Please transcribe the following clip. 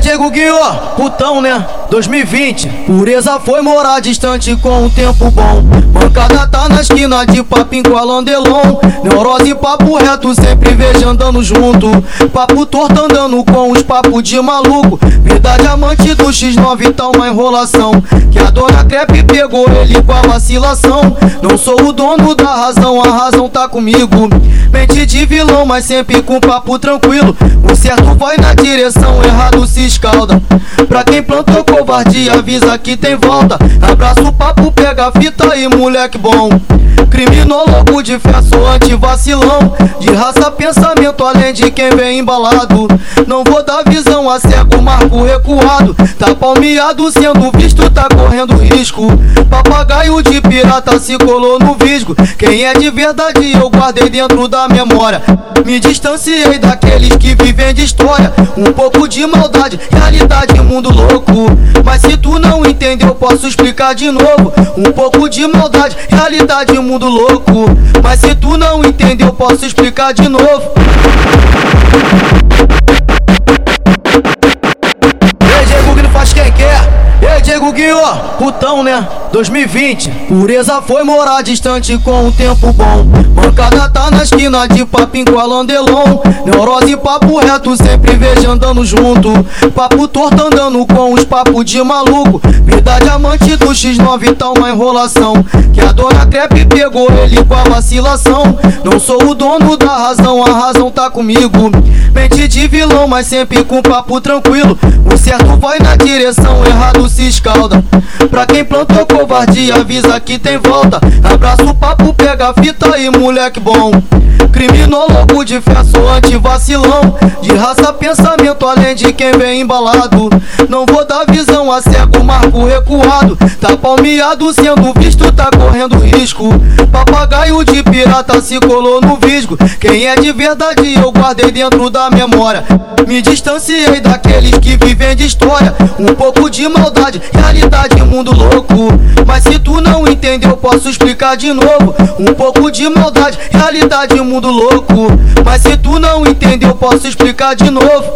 Diego Guiô, putão, né? 2020, pureza foi morar distante com o tempo bom. Bancada tá na esquina de papinho com a Landelon. Neurose e papo reto, sempre vejo andando junto. Papo torto andando com os papos de maluco. Vida diamante do X9 tá uma enrolação. Que a dona Crepe pegou ele com a vacilação. Não sou o dono da razão, a razão tá comigo. Mente de vilão, mas sempre com papo tranquilo. O certo vai na direção, errado se escalda. Pra quem plantou covardia, avisa que tem volta. Abraço o papo, pega a fita aí, moleque bom. Criminólogo de sou anti-vacilão. De raça, pensamento, além de quem vem embalado. Não vou dar visão a cego, marco recuado. Tá palmeado, sendo visto, tá correndo risco. Papagaio de pirata se colou no visgo. Quem é de verdade, eu guardei dentro da memória. Me distanciei daqueles que vivem de história. Um pouco de maldade, realidade, mundo louco. Mas se tu não entendeu, posso explicar de novo. Um pouco de maldade, realidade, mundo louco. Mas se tu não entendeu, posso explicar de novo. Diego Guiô, putão, né? 2020, pureza foi morar distante com o tempo bom. Bancada tá na esquina de papinho com a Landelon. Neurose e papo reto, sempre vejo andando junto. Papo torto andando com os papos de maluco. Vida diamante do X9 tá uma enrolação. Que a dona Crepe pegou ele com a vacilação. Não sou o dono da razão, a razão tá comigo. Mente de vilão, mas sempre com papo tranquilo. O certo vai na direção, errado se escalda. Pra quem plantou covardia, avisa que tem volta. Abraço o papo, pega a fita aí, moleque bom. Criminólogo de sou anti-vacilão. De raça, pensamento, além de quem vem embalado. Não vou dar visão a cego, marco recuado. Tá palmeado, sendo visto, tá correndo risco. Papagaio de pirata se colou no visgo. Quem é de verdade, eu guardei dentro da memória. Me distanciei daqueles que vivem de história. Um pouco de maldade, realidade, mundo louco. Mas se tu não entendeu, posso explicar de novo. Um pouco de maldade, realidade, mundo louco. Mas se tu não entendeu, posso explicar de novo.